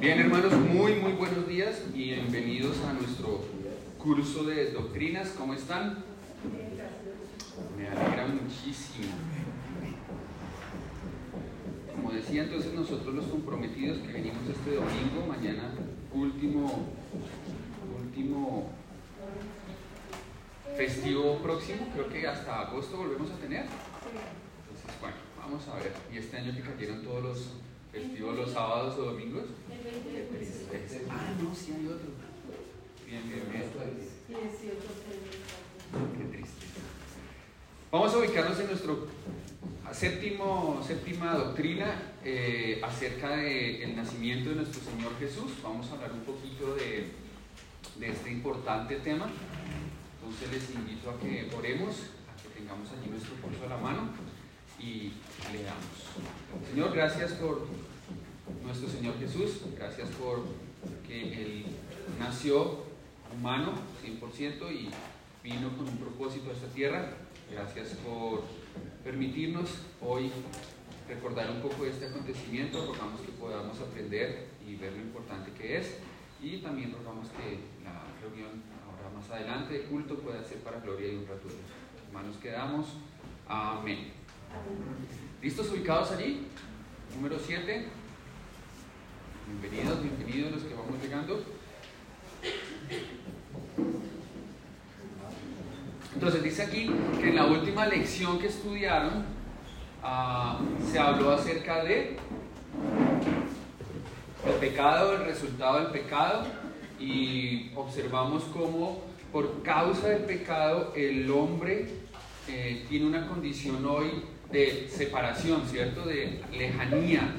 Bien, hermanos, muy, muy buenos días y bienvenidos a nuestro curso de doctrinas. ¿Cómo están? Me alegra muchísimo. Como decía entonces nosotros los comprometidos que venimos este domingo, mañana último, último festivo próximo, creo que hasta agosto volvemos a tener. Entonces, bueno, vamos a ver. Y este año que cayeron todos los festivos los sábados o domingos. Ah, no, sí hay otro. Bien, bien, bien. Qué triste. Vamos a ubicarnos en nuestro séptimo, séptima doctrina eh, acerca del nacimiento de nuestro Señor Jesús. Vamos a hablar un poquito de, de este importante tema. Entonces les invito a que oremos, a que tengamos allí nuestro curso a la mano y leamos. Señor, gracias por nuestro Señor Jesús, gracias por que Él nació humano 100% y vino con un propósito a esta tierra. Gracias por permitirnos hoy recordar un poco de este acontecimiento. Rogamos que podamos aprender y ver lo importante que es. Y también rogamos que la reunión ahora más adelante de culto pueda ser para gloria y honra tuya. Hermanos, quedamos. Amén. ¿Listos ubicados allí? Número 7. Bienvenidos, bienvenidos los que vamos llegando. Entonces dice aquí que en la última lección que estudiaron ah, se habló acerca de el pecado, el resultado del pecado y observamos cómo por causa del pecado el hombre eh, tiene una condición hoy de separación, ¿cierto? De lejanía.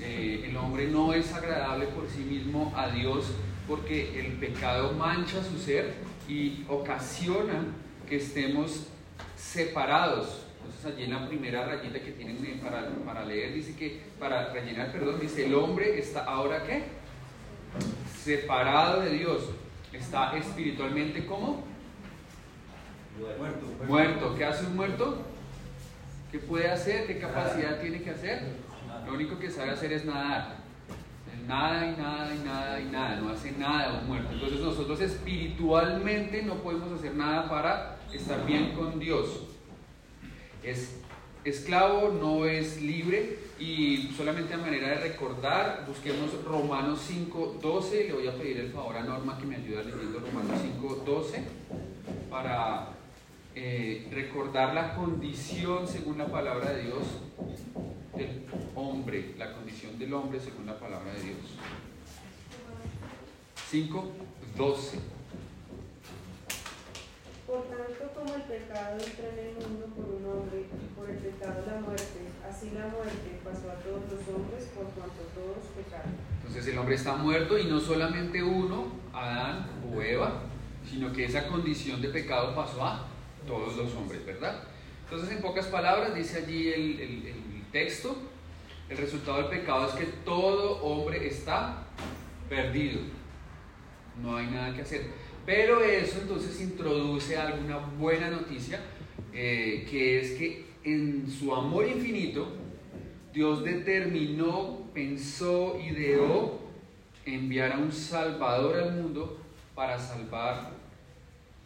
Eh, el hombre no es agradable por sí mismo a Dios porque el pecado mancha su ser y ocasiona que estemos separados. Entonces allí en la primera rayita que tienen para, para leer dice que, para rellenar, perdón, dice el hombre está ahora qué? Separado de Dios. Está espiritualmente como? Muerto. Muerto. ¿Qué hace un muerto? ¿Qué puede hacer? ¿Qué capacidad tiene que hacer? Lo único que sabe hacer es nadar. Nada y nada y nada y nada. No hace nada un muerto. Entonces nosotros espiritualmente no podemos hacer nada para estar bien con Dios. Es esclavo, no es libre. Y solamente a manera de recordar, busquemos Romanos 5.12. Le voy a pedir el favor a Norma que me ayude leyendo Romanos 5.12 para eh, recordar la condición según la palabra de Dios del hombre, la condición del hombre según la palabra de Dios. 5, 12. Por tanto, como el pecado entró en el mundo por un hombre y por el pecado la muerte, así la muerte pasó a todos los hombres por cuanto todos pecaron. Entonces el hombre está muerto y no solamente uno, Adán o Eva, sino que esa condición de pecado pasó a todos los hombres, ¿verdad? Entonces, en pocas palabras, dice allí el, texto, el resultado del pecado es que todo hombre está perdido. No hay nada que hacer. Pero eso entonces introduce alguna buena noticia, eh, que es que en su amor infinito, Dios determinó, pensó, ideó enviar a un Salvador al mundo para salvar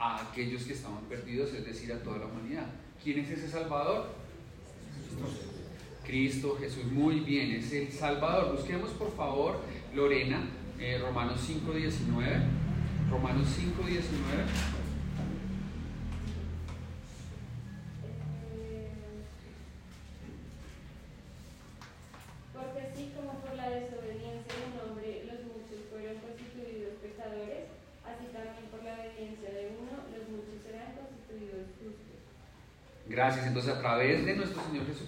a aquellos que estaban perdidos, es decir, a toda la humanidad. ¿Quién es ese Salvador? Cristo Jesús, muy bien, es el Salvador. Busquemos por favor, Lorena, eh, Romanos 5.19. Romanos 5.19.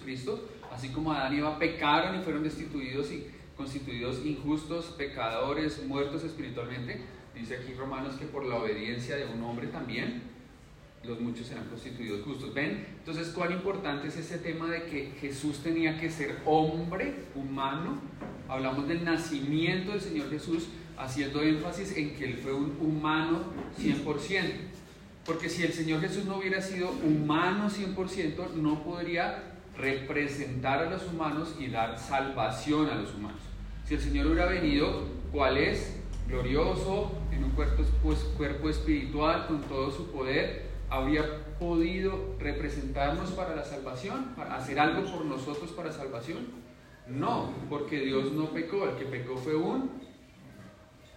Jesucristo, así como Adán y Eva pecaron y fueron destituidos y constituidos injustos, pecadores, muertos espiritualmente, dice aquí Romanos que por la obediencia de un hombre también los muchos serán constituidos justos. ¿Ven? Entonces, cuán importante es ese tema de que Jesús tenía que ser hombre, humano. Hablamos del nacimiento del Señor Jesús, haciendo énfasis en que Él fue un humano 100%. Porque si el Señor Jesús no hubiera sido humano 100%, no podría representar a los humanos y dar salvación a los humanos. Si el Señor hubiera venido, ¿cuál es? Glorioso, en un cuerpo, pues, cuerpo espiritual, con todo su poder, habría podido representarnos para la salvación, para hacer algo por nosotros para salvación. No, porque Dios no pecó, el que pecó fue un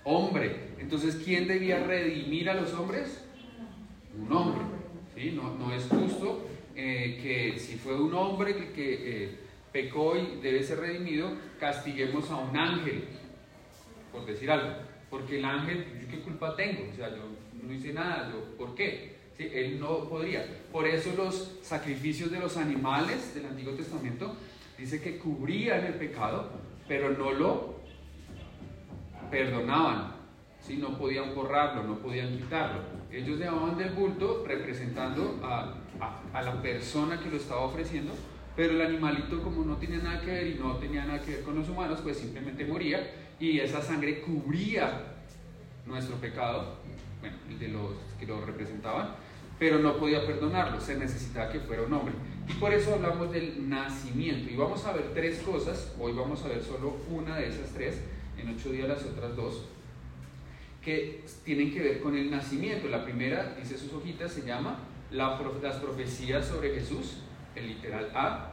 hombre. Entonces, ¿quién debía redimir a los hombres? Un hombre. ¿sí? No, no es justo eh, que si fue un hombre que, que eh, pecó y debe ser redimido, castiguemos a un ángel, por decir algo. Porque el ángel, ¿yo qué culpa tengo? O sea, yo no hice nada, yo, ¿por qué? Él no podría. Por eso los sacrificios de los animales del Antiguo Testamento dice que cubrían el pecado, pero no lo perdonaban. ¿Sí? No podían borrarlo, no podían quitarlo. Ellos llamaban del bulto representando a, a, a la persona que lo estaba ofreciendo, pero el animalito como no tenía nada que ver y no tenía nada que ver con los humanos, pues simplemente moría y esa sangre cubría nuestro pecado, bueno, el de los que lo representaban, pero no podía perdonarlo, se necesitaba que fuera un hombre. Y por eso hablamos del nacimiento. Y vamos a ver tres cosas, hoy vamos a ver solo una de esas tres, en ocho días las otras dos, que tienen que ver con el nacimiento. La primera, dice sus hojitas, se llama Las profecías sobre Jesús, el literal A.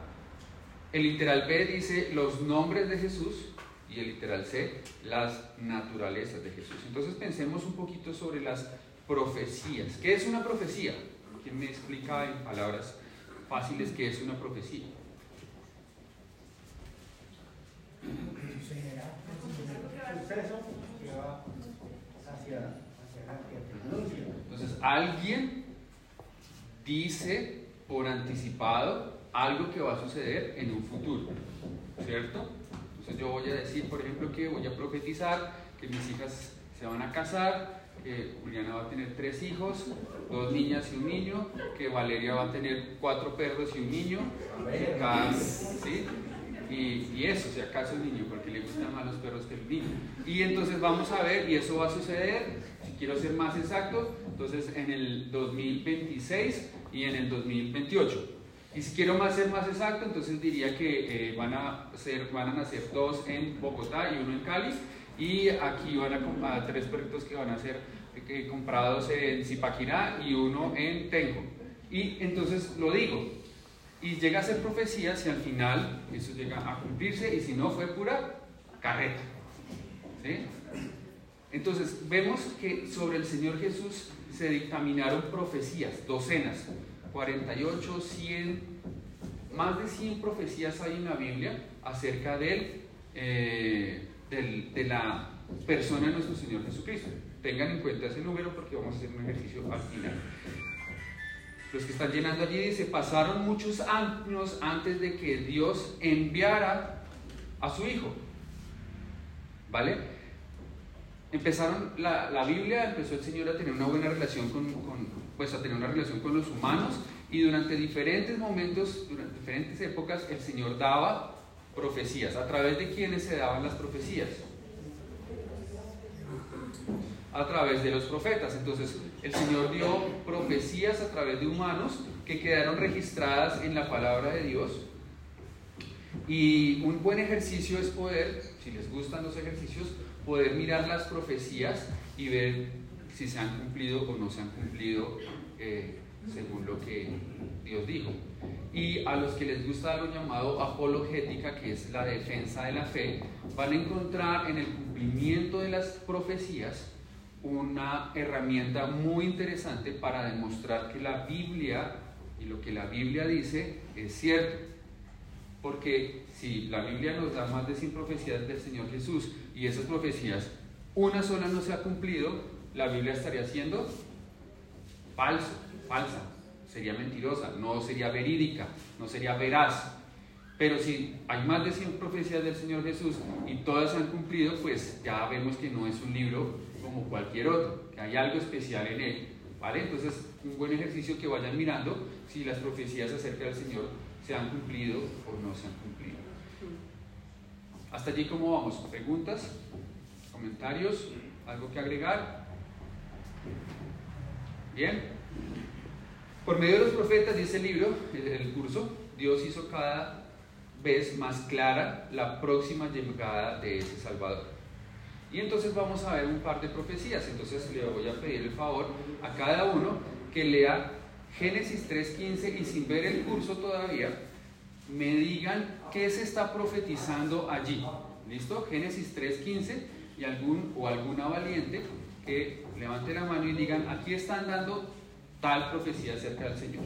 El literal B dice los nombres de Jesús y el literal C, las naturalezas de Jesús. Entonces pensemos un poquito sobre las profecías. ¿Qué es una profecía? ¿Quién me explica en palabras fáciles qué es una profecía? Entonces, alguien dice por anticipado algo que va a suceder en un futuro, ¿cierto? Entonces yo voy a decir, por ejemplo, que voy a profetizar que mis hijas se van a casar, que Juliana va a tener tres hijos, dos niñas y un niño, que Valeria va a tener cuatro perros y un niño, ¿sí? Y, y, eso, si acaso el niño, porque le gustan más los perros que el niño. Y entonces vamos a ver, y eso va a suceder, si quiero ser más exacto, entonces en el 2026 y en el 2028. Y si quiero más ser más exacto, entonces diría que eh, van, a ser, van a nacer dos en Bogotá y uno en Cali. Y aquí van a, a tres proyectos que van a ser eh, comprados en Zipaquirá y uno en Tenjo. Y entonces lo digo, y llega a ser profecía si al final eso llega a cumplirse y si no fue pura carreta. ¿sí? Entonces vemos que sobre el Señor Jesús se dictaminaron profecías, docenas, 48, 100, más de 100 profecías hay en la Biblia acerca eh, de la persona de nuestro Señor Jesucristo. Tengan en cuenta ese número porque vamos a hacer un ejercicio al final. Los que están llenando allí dice, pasaron muchos años antes de que Dios enviara a su Hijo. ¿Vale? Empezaron, la, la Biblia empezó el Señor a tener una buena relación con, pues a tener una relación con los humanos y durante diferentes momentos, durante diferentes épocas, el Señor daba profecías. ¿A través de quiénes se daban las profecías? A través de los profetas. Entonces, el Señor dio profecías a través de humanos que quedaron registradas en la palabra de Dios. Y un buen ejercicio es poder, si les gustan los ejercicios, poder mirar las profecías y ver si se han cumplido o no se han cumplido eh, según lo que Dios dijo. Y a los que les gusta lo llamado apologética, que es la defensa de la fe, van a encontrar en el cumplimiento de las profecías una herramienta muy interesante para demostrar que la Biblia y lo que la Biblia dice es cierto. Porque si la Biblia nos da más de 100 profecías del Señor Jesús y esas profecías, una sola no se ha cumplido, la Biblia estaría siendo falso, falsa, sería mentirosa, no sería verídica, no sería veraz. Pero si hay más de 100 profecías del Señor Jesús y todas se han cumplido, pues ya vemos que no es un libro como cualquier otro, que hay algo especial en él. ¿Vale? Entonces, un buen ejercicio que vayan mirando si las profecías acerca del Señor se han cumplido o no se han cumplido. Hasta allí, ¿cómo vamos? ¿Preguntas? ¿Comentarios? ¿Algo que agregar? Bien. Por medio de los profetas, dice el libro, el curso, Dios hizo cada vez más clara la próxima llegada de ese Salvador. Y entonces vamos a ver un par de profecías. Entonces le voy a pedir el favor a cada uno que lea Génesis 3.15 y sin ver el curso todavía, me digan qué se está profetizando allí. ¿Listo? Génesis 3.15 y algún o alguna valiente que levante la mano y digan, aquí están dando tal profecía acerca del Señor.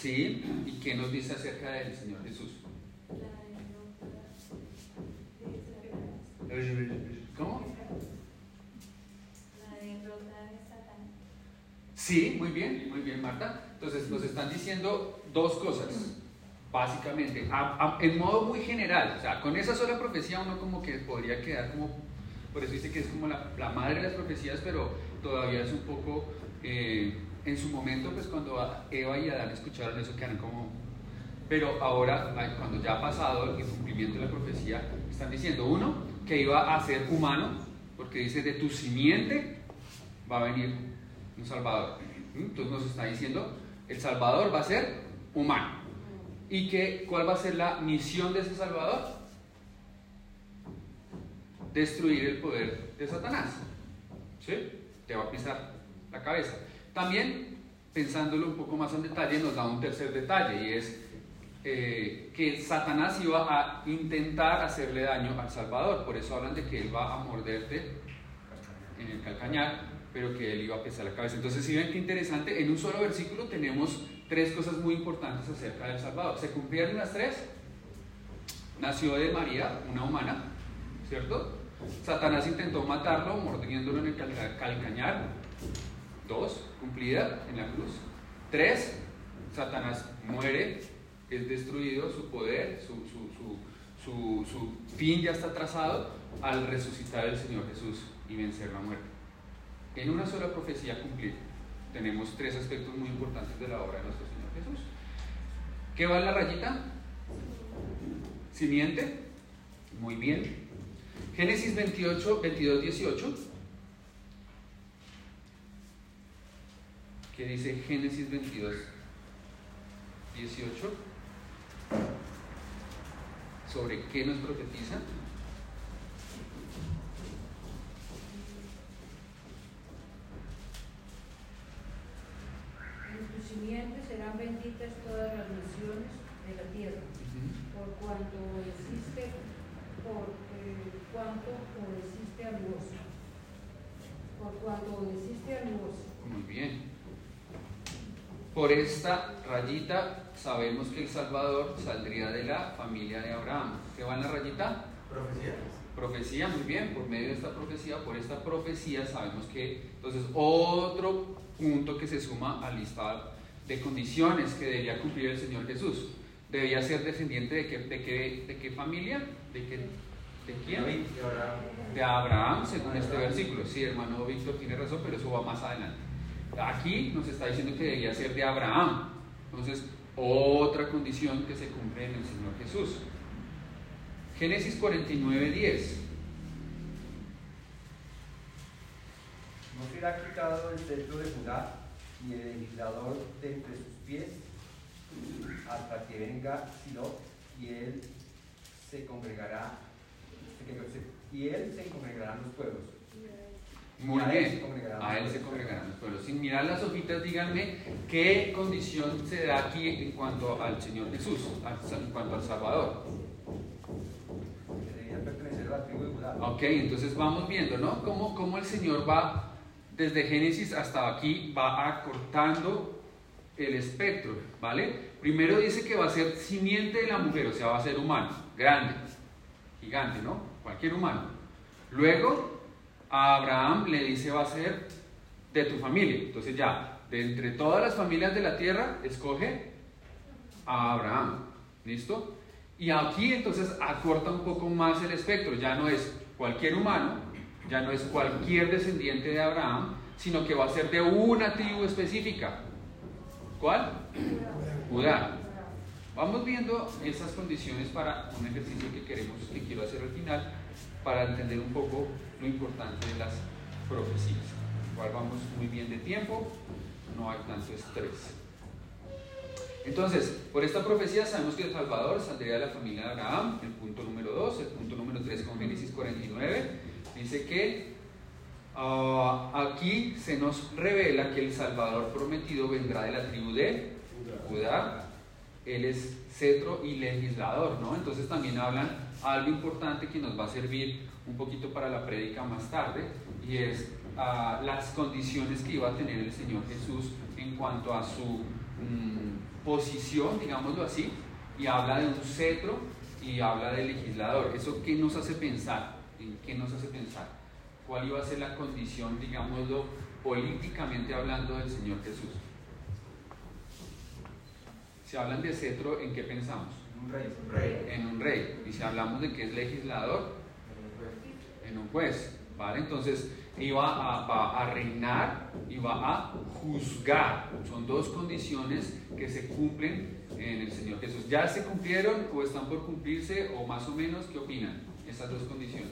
Sí, ¿y qué nos dice acerca del Señor Jesús? ¿Cómo? La derrota de Satanás. Sí, muy bien, muy bien, Marta. Entonces nos están diciendo dos cosas, básicamente, en modo muy general. O sea, con esa sola profecía uno como que podría quedar como, por eso dice que es como la, la madre de las profecías, pero todavía es un poco, eh, en su momento, pues cuando Eva y Adán escucharon eso, quedaron como... Pero ahora, cuando ya ha pasado el cumplimiento de la profecía, están diciendo, uno, que iba a ser humano, porque dice, de tu simiente va a venir un Salvador. ¿Mm? Entonces nos está diciendo, el Salvador va a ser humano. ¿Y que, cuál va a ser la misión de ese Salvador? Destruir el poder de Satanás. ¿Sí? Te va a pisar la cabeza. También, pensándolo un poco más en detalle, nos da un tercer detalle y es eh, que Satanás iba a intentar hacerle daño al Salvador. Por eso hablan de que él va a morderte en el calcañar, pero que él iba a pesar la cabeza. Entonces, si ven qué interesante, en un solo versículo tenemos tres cosas muy importantes acerca del Salvador. ¿Se cumplieron las tres? Nació de María, una humana, ¿cierto? Satanás intentó matarlo mordiéndolo en el calca- calcañar. Dos, cumplida en la cruz. Tres, Satanás muere, es destruido, su poder, su, su- su- su- fin ya está trazado al resucitar el Señor Jesús y vencer la muerte. En una sola profecía cumplida tenemos tres aspectos muy importantes de la obra de nuestro Señor Jesús. ¿Qué va la rayita? Simiente. Muy bien. Génesis 28, 22, 18. ¿Qué dice Génesis 22, 18? ¿Sobre qué nos profetiza? En tu simiente serán benditas todas las naciones de la tierra, por cuanto obedeciste, por eh, cuanto obedeciste al voz. Por cuanto obedeciste al voz. Muy bien. Por esta rayita sabemos que el Salvador saldría de la familia de Abraham. ¿Qué va en la rayita? Profecía. Profecía, muy bien, por medio de esta profecía, por esta profecía sabemos que, entonces, otro punto que se suma al listado de condiciones que debía cumplir el Señor Jesús. Debía ser descendiente de qué, de qué, de qué familia, de qué, de quién? De Abraham, según este versículo. Sí, hermano Víctor tiene razón, pero eso va más adelante. Aquí nos está diciendo que debía ser de Abraham. Entonces, otra condición que se cumple en el Señor Jesús. Génesis 49, 10. No será quitado el cetro de Judá ni el legislador de entre sus pies hasta que venga Silo y él se congregará y él se congregarán los pueblos. Muy a bien. A él se congregarán los pueblos. Sin mirar las hojitas, díganme qué condición se da aquí en cuanto al Señor Jesús, en cuanto al Salvador. Ok, entonces vamos viendo, ¿no? Cómo, cómo el Señor va, desde Génesis hasta aquí, va acortando el espectro, ¿vale? Primero dice que va a ser simiente de la mujer, o sea, va a ser humano, grande, gigante, ¿no? Cualquier humano. Luego, a Abraham le dice va a ser de tu familia. Entonces ya, de entre todas las familias de la tierra, escoge a Abraham. ¿Listo? Y aquí entonces acorta un poco más el espectro, ya no es cualquier humano, ya no es cualquier descendiente de Abraham, sino que va a ser de una tribu específica. ¿Cuál? Judá. Vamos viendo esas condiciones para un ejercicio que queremos, que quiero hacer al final, para entender un poco lo importante de las profecías. Igual vamos muy bien de tiempo, no hay tanto estrés. Entonces, por esta profecía sabemos que el Salvador saldría de la familia de Abraham, el punto número 2, el punto número 3 con Génesis 49, dice que ah, aquí se nos revela que el Salvador prometido vendrá de la tribu de Judá, él es cetro y legislador, ¿no? Entonces también hablan algo importante que nos va a servir un poquito para la prédica más tarde, y es ah, las condiciones que iba a tener el Señor Jesús en cuanto a su mm, posición, digámoslo así, y habla de un cetro y habla de legislador. ¿Eso qué nos hace pensar? ¿En qué nos hace pensar? ¿Cuál iba a ser la condición, digámoslo, políticamente hablando del Señor Jesús? Si hablan de cetro, ¿en qué pensamos? Un rey. Un rey. En un rey. Y si hablamos de que es legislador, en un juez. ¿Vale? Entonces, iba a, va a reinar y va a juzgar. Son dos condiciones que se cumplen en el Señor Jesús. ¿Ya se cumplieron o están por cumplirse o más o menos qué opinan? Esas dos condiciones.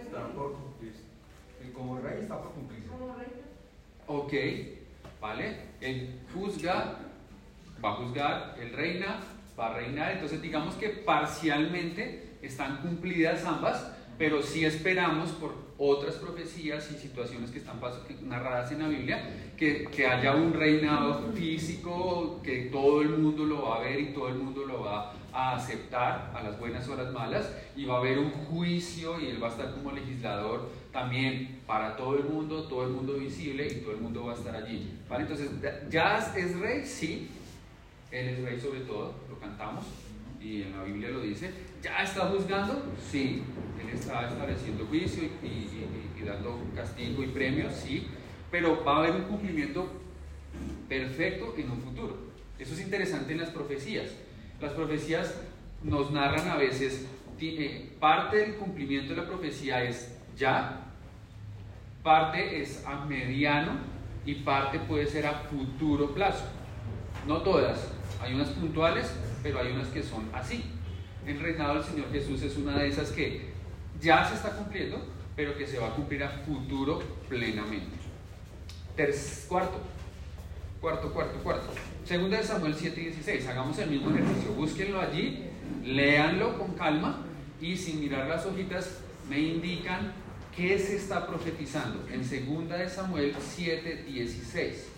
Está por cumplirse. Y como rey está por cumplirse. Ok, ¿vale? Él juzga, va a juzgar, él reina, va a reinar. Entonces digamos que parcialmente están cumplidas ambas, pero sí esperamos por otras profecías y situaciones que están narradas en la Biblia, que, que haya un reinado físico, que todo el mundo lo va a ver y todo el mundo lo va a aceptar a las buenas o a las malas, y va a haber un juicio y él va a estar como legislador también para todo el mundo, todo el mundo visible y todo el mundo va a estar allí. ¿vale? Entonces, ¿ya es rey? Sí, él es rey sobre todo, lo cantamos y en la Biblia lo dice. ¿Ya está juzgando? Sí, él está estableciendo juicio y, y- dando castigo y premios, sí, pero va a haber un cumplimiento perfecto en un futuro. Eso es interesante en las profecías. Las profecías nos narran a veces, eh, parte del cumplimiento de la profecía es ya, parte es a mediano y parte puede ser a futuro plazo. No todas, hay unas puntuales, pero hay unas que son así. El reinado del Señor Jesús es una de esas que ya se está cumpliendo, pero que se va a cumplir a futuro plenamente. Cuarto, cuarto, cuarto, cuarto. Segunda de Samuel 7 y 16. Hagamos el mismo ejercicio. Búsquenlo allí, léanlo con calma y sin mirar las hojitas me indican qué se está profetizando. En segunda de Samuel 7, 16.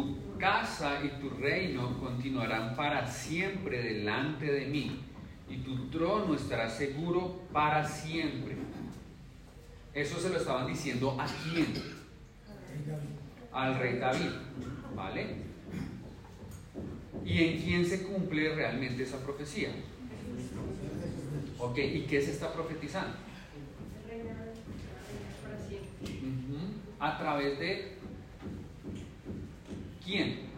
Tu casa y tu reino continuarán para siempre delante de mí, y tu trono estará seguro para siempre. Eso se lo estaban diciendo a quién? Al rey David, ¿vale? ¿Y en quién se cumple realmente esa profecía? Ok, ¿y qué se está profetizando? A través de quién?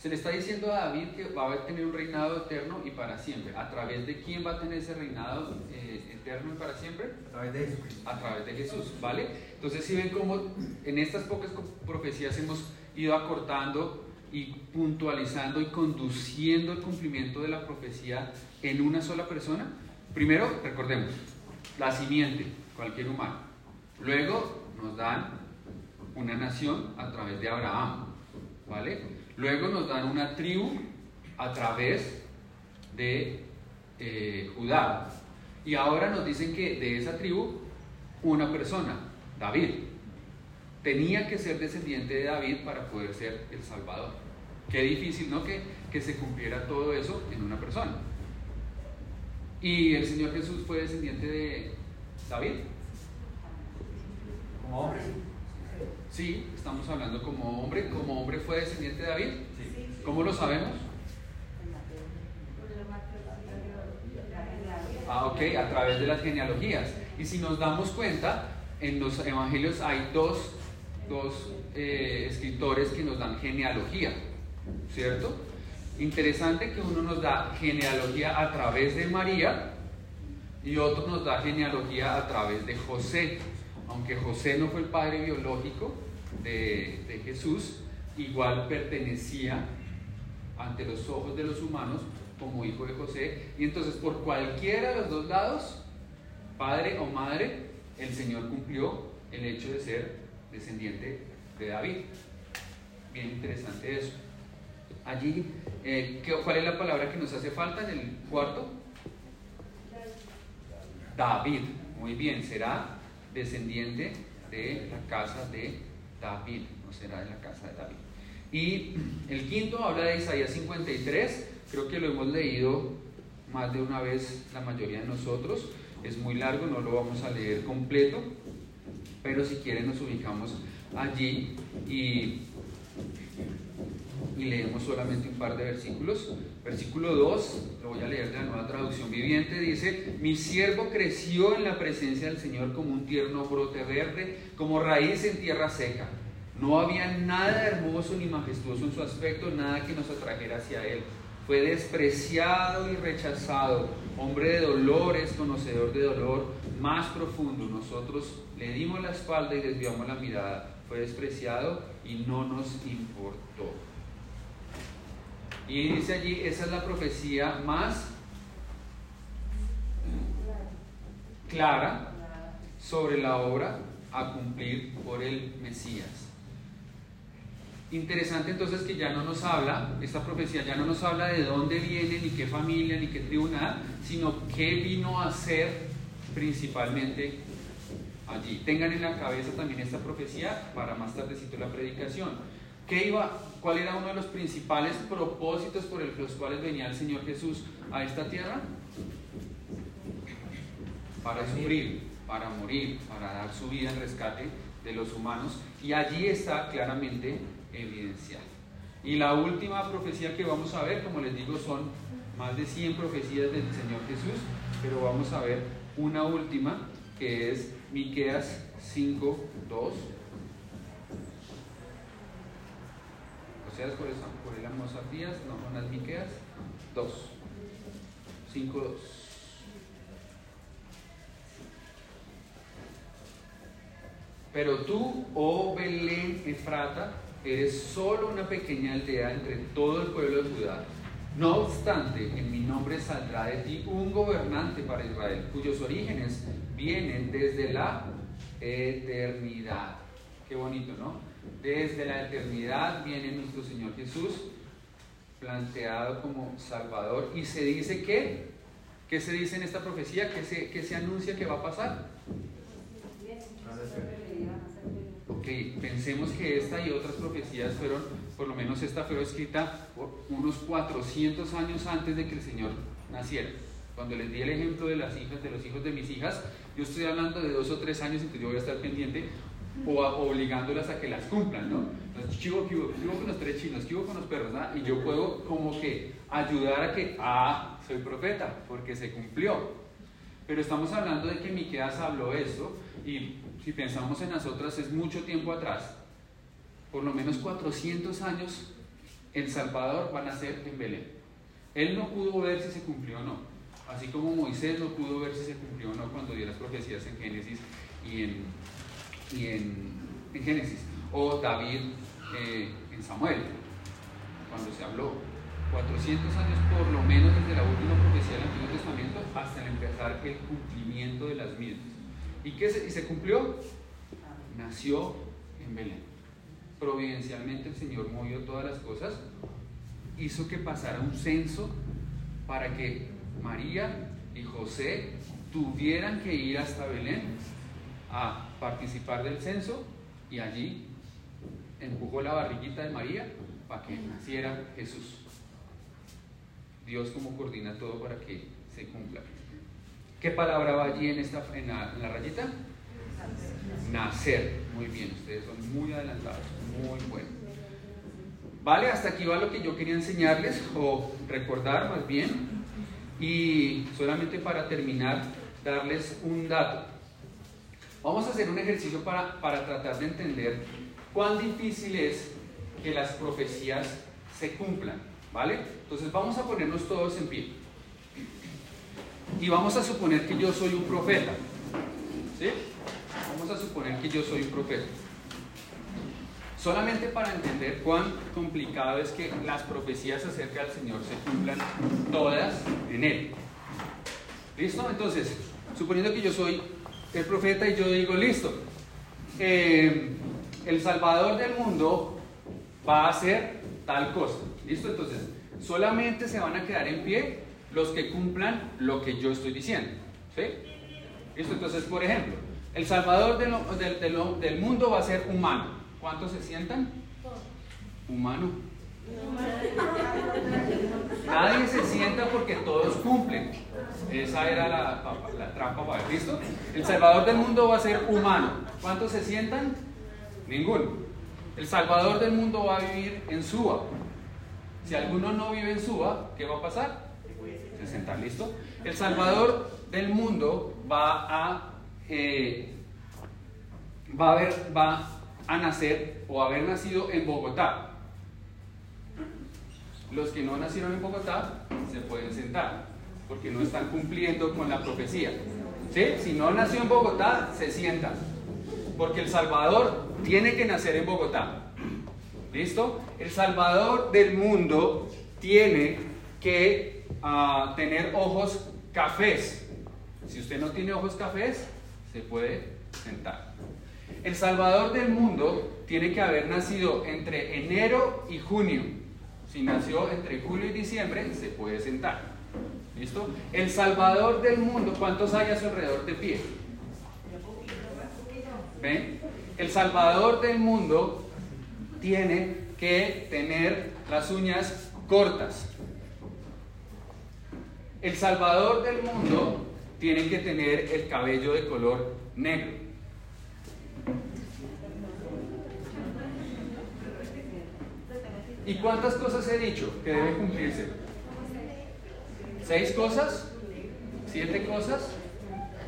Se le está diciendo a David que va a tener un reinado eterno y para siempre. ¿A través de quién va a tener ese reinado eh, eterno y para siempre? A través de Jesucristo. a través de Jesús, ¿vale? Entonces si ven cómo en estas pocas profecías hemos ido acortando y puntualizando y conduciendo el cumplimiento de la profecía en una sola persona. Primero, recordemos, la simiente, cualquier humano. Luego nos dan una nación a través de Abraham, ¿vale? Luego nos dan una tribu a través de eh, Judá. Y ahora nos dicen que de esa tribu una persona, David. Tenía que ser descendiente de David para poder ser el Salvador. Qué difícil, ¿no? Que, que se cumpliera todo eso en una persona. Y el Señor Jesús fue descendiente de David. Como. Sí, estamos hablando como hombre. Como hombre fue descendiente de David. Sí. ¿Cómo lo sabemos? Ah, ok, a través de las genealogías. Y si nos damos cuenta, en los evangelios hay dos, dos eh, escritores que nos dan genealogía, ¿cierto? Interesante que uno nos da genealogía a través de María y otro nos da genealogía a través de José. Aunque José no fue el padre biológico de, Jesús, igual pertenecía ante los ojos de los humanos como hijo de José. Y entonces por cualquiera de los dos lados, padre o madre, el Señor cumplió el hecho de ser descendiente de David. Bien interesante eso. Allí, eh, ¿qué- ¿cuál es la palabra que nos hace falta en el cuarto? David. Muy bien, será descendiente de la casa de David, no será de la casa de David. Y el quinto habla de Isaías 53, creo que lo hemos leído más de una vez la mayoría de nosotros, es muy largo, no lo vamos a leer completo, pero si quieren nos ubicamos allí y, y leemos solamente un par de versículos. Versículo 2, lo voy a leer de la nueva traducción viviente, dice, mi siervo creció en la presencia del Señor como un tierno brote verde, como raíz en tierra seca. No había nada hermoso ni majestuoso en su aspecto, nada que nos atrajera hacia él. Fue despreciado y rechazado, hombre de dolores, conocedor de dolor más profundo. Nosotros le dimos la espalda y desviamos la mirada. Fue despreciado y no nos importó. Y dice allí, esa es la profecía más clara sobre la obra a cumplir por el Mesías. Interesante entonces que ya no nos habla, esta profecía ya no nos habla de dónde viene, ni qué familia, ni qué tribunal, sino qué vino a ser principalmente allí. Tengan en la cabeza también esta profecía para más tardecito la predicación. ¿Qué iba, ¿Cuál era uno de los principales propósitos por los cuales venía el Señor Jesús a esta tierra? Para sufrir, para morir, para dar su vida en rescate de los humanos. Y allí está claramente evidenciado. Y la última profecía que vamos a ver, como les digo, son más de 100 profecías del Señor Jesús, pero vamos a ver una última que es Miqueas 5, 2. por el, por el amo no son las Miqueas, 2. 5, 2. Pero tú, oh Belén Efrata, eres solo una pequeña aldea entre todo el pueblo de Judá. No obstante, en mi nombre saldrá de ti un gobernante para Israel, cuyos orígenes vienen desde la eternidad. Qué bonito, ¿no? Desde la eternidad viene nuestro Señor Jesús, planteado como Salvador. Y se dice que, ¿qué se dice en esta profecía? ¿Qué se, qué se anuncia que va a pasar? Ok, pensemos que esta y otras profecías fueron, por lo menos esta fue escrita por unos 400 años antes de que el Señor naciera. Cuando les di el ejemplo de las hijas, de los hijos de mis hijas, yo estoy hablando de dos o tres años, entonces yo voy a estar pendiente o a- obligándolas a que las cumplan, ¿no? Entonces, chivo, chivo, chivo con los tres chinos, chivo con los perros, ¿no? Y yo puedo como que ayudar a que, ah, soy profeta, porque se cumplió. Pero estamos hablando de que Miqueas habló esto y si pensamos en las otras es mucho tiempo atrás. Por lo menos 400 años El Salvador va a nacer en Belén. Él no pudo ver si se cumplió o no. Así como Moisés no pudo ver si se cumplió o no cuando dio las profecías en Génesis y en, y en, en Génesis. O David eh, en Samuel, cuando se habló. 400 años por lo menos desde la última profecía del Antiguo Testamento hasta el empezar el cumplimiento de las mismas. ¿Y qué y se cumplió? Nació en Belén. Providencialmente el Señor movió todas las cosas, hizo que pasara un censo para que María y José tuvieran que ir hasta Belén a participar del censo y allí empujó la barriguita de María para que naciera Jesús. Dios como coordina todo para que se cumpla. ¿Qué palabra va allí en, esta, en, la, rayita? Nacer. Muy bien, ustedes son muy adelantados, muy buenos. Vale, hasta aquí va lo que yo quería enseñarles o recordar más bien. Y solamente para terminar, darles un dato. Vamos a hacer un ejercicio para, para tratar de entender cuán difícil es que las profecías se cumplan. ¿Vale? Entonces vamos a ponernos todos en pie. Y vamos a suponer que yo soy un profeta. ¿Sí? Vamos a suponer que yo soy un profeta. Solamente para entender cuán complicado es que las profecías acerca del Señor se cumplan todas en Él. ¿Listo? Entonces, suponiendo que yo soy el profeta y yo digo, listo, eh, el Salvador del mundo va a hacer tal cosa. ¿Listo? Entonces, solamente se van a quedar en pie los que cumplan lo que yo estoy diciendo. ¿Sí? ¿Listo? Entonces, por ejemplo, el Salvador del, del, del mundo va a ser humano. ¿Cuántos se sientan? Humano. Nadie se sienta porque todos cumplen. Esa era la, trampa para ¿Listo? El Salvador del mundo va a ser humano. ¿Cuántos se sientan? Ninguno. El Salvador del mundo va a vivir en Suba. Si alguno no vive en Suba, ¿qué va a pasar? Se sentar, ¿listo? El Salvador del mundo va a, eh, va a ver, va a nacer o haber nacido en Bogotá. Los que no nacieron en Bogotá se pueden sentar porque no están cumpliendo con la profecía. ¿Sí? Si no nació en Bogotá, se sientan. Porque el Salvador tiene que nacer en Bogotá. ¿Listo? El Salvador del mundo tiene que uh, tener ojos cafés. Si usted no tiene ojos cafés, se puede sentar. El Salvador del mundo tiene que haber nacido entre enero y junio. Si nació entre julio y diciembre, se puede sentar. ¿Listo? El Salvador del mundo, ¿cuántos hay a su alrededor de pie? ¿Ven? El Salvador del mundo tiene que tener las uñas cortas. El Salvador del mundo tiene que tener el cabello de color negro. ¿Y cuántas cosas he dicho que deben cumplirse? ¿Seis cosas? ¿Siete cosas?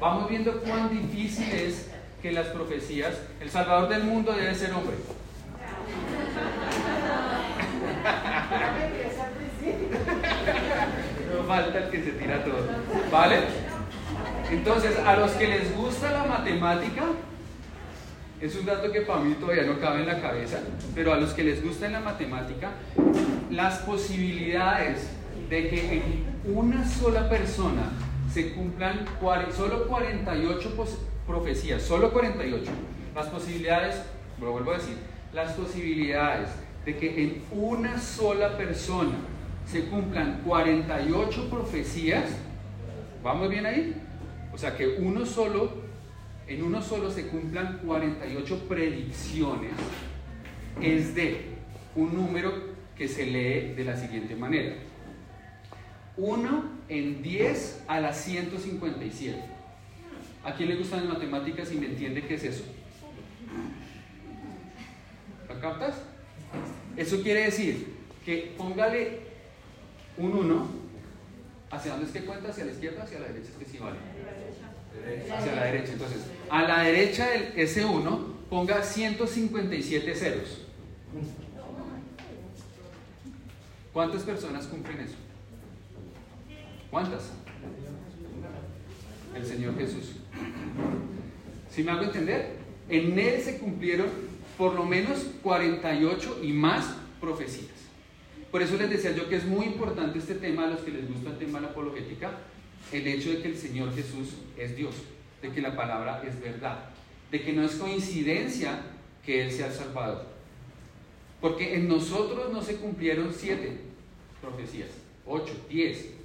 Vamos viendo cuán difícil es que las profecías, el Salvador del mundo debe ser hombre. No falta el que se tira todo. ¿Vale? Entonces, a los que les gusta la matemática, es un dato que para mí todavía no cabe en la cabeza, pero a los que les gusta la matemática, las posibilidades de que en una sola persona se cumplan solo 48 profecías, solo 48. Las posibilidades, lo vuelvo a decir, las posibilidades de que en una sola persona se cumplan 48 profecías, ¿vamos bien ahí? O sea que uno solo en uno solo se cumplan 48 predicciones, es de un número que se lee de la siguiente manera. 1 en 10 a la 157. ¿A quién le gustan las matemáticas y me entiende qué es eso? ¿Lo captas? Eso quiere decir que póngale un 1. ¿Hacia dónde es que cuenta? ¿Hacia la izquierda? ¿Hacia la derecha? Es que sí vale hacia la derecha. Entonces, a la derecha del S1 ponga 157 ceros. ¿Cuántas personas cumplen eso? ¿Cuántas? El Señor Jesús. Si me hago entender? En Él se cumplieron por lo menos 48 y más profecías. Por eso les decía yo que es muy importante este tema a los que les gusta el tema de la apologética, el hecho de que el Señor Jesús es Dios, de que la palabra es verdad, de que no es coincidencia que Él sea el Salvador. Porque en nosotros no se cumplieron siete profecías, ocho, diez.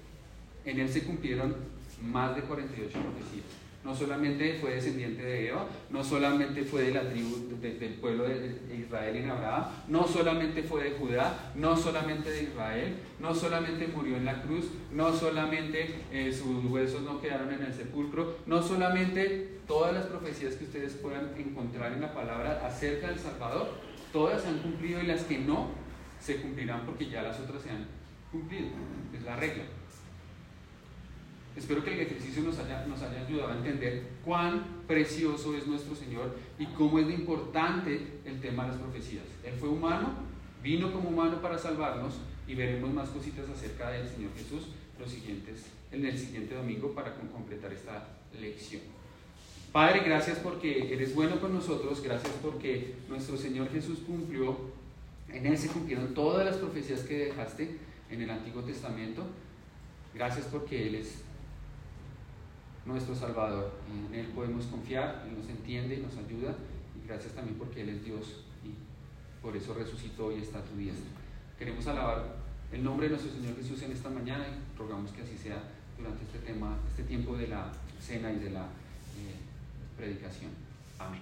En Él se cumplieron más de 48 profecías. no solamente fue descendiente de Eva, no solamente fue de la tribu del pueblo de Israel en Abraham, no solamente fue de Judá, no solamente de Israel, no solamente murió en la cruz, no solamente eh, sus huesos no quedaron en el sepulcro, no solamente todas las profecías que ustedes puedan encontrar en la palabra acerca del Salvador, todas se han cumplido y las que no se cumplirán porque ya las otras se han cumplido. Es la regla. Espero que el ejercicio nos haya, ayudado a entender cuán precioso es nuestro Señor y cómo es de importante el tema de las profecías. Él fue humano, vino como humano para salvarnos y veremos más cositas acerca del Señor Jesús en el siguiente domingo para completar esta lección. Padre, gracias porque eres bueno con nosotros, gracias porque nuestro Señor Jesús cumplió, en Él se cumplieron todas las profecías que dejaste en el Antiguo Testamento. Gracias porque Él es nuestro Salvador. En Él podemos confiar, Él nos entiende nos ayuda. Y gracias también porque Él es Dios y por eso resucitó y está a tu diestra. Queremos alabar el nombre de nuestro Señor Jesús en esta mañana y rogamos que así sea durante este tema, este tiempo de la cena y de la eh, predicación. Amén.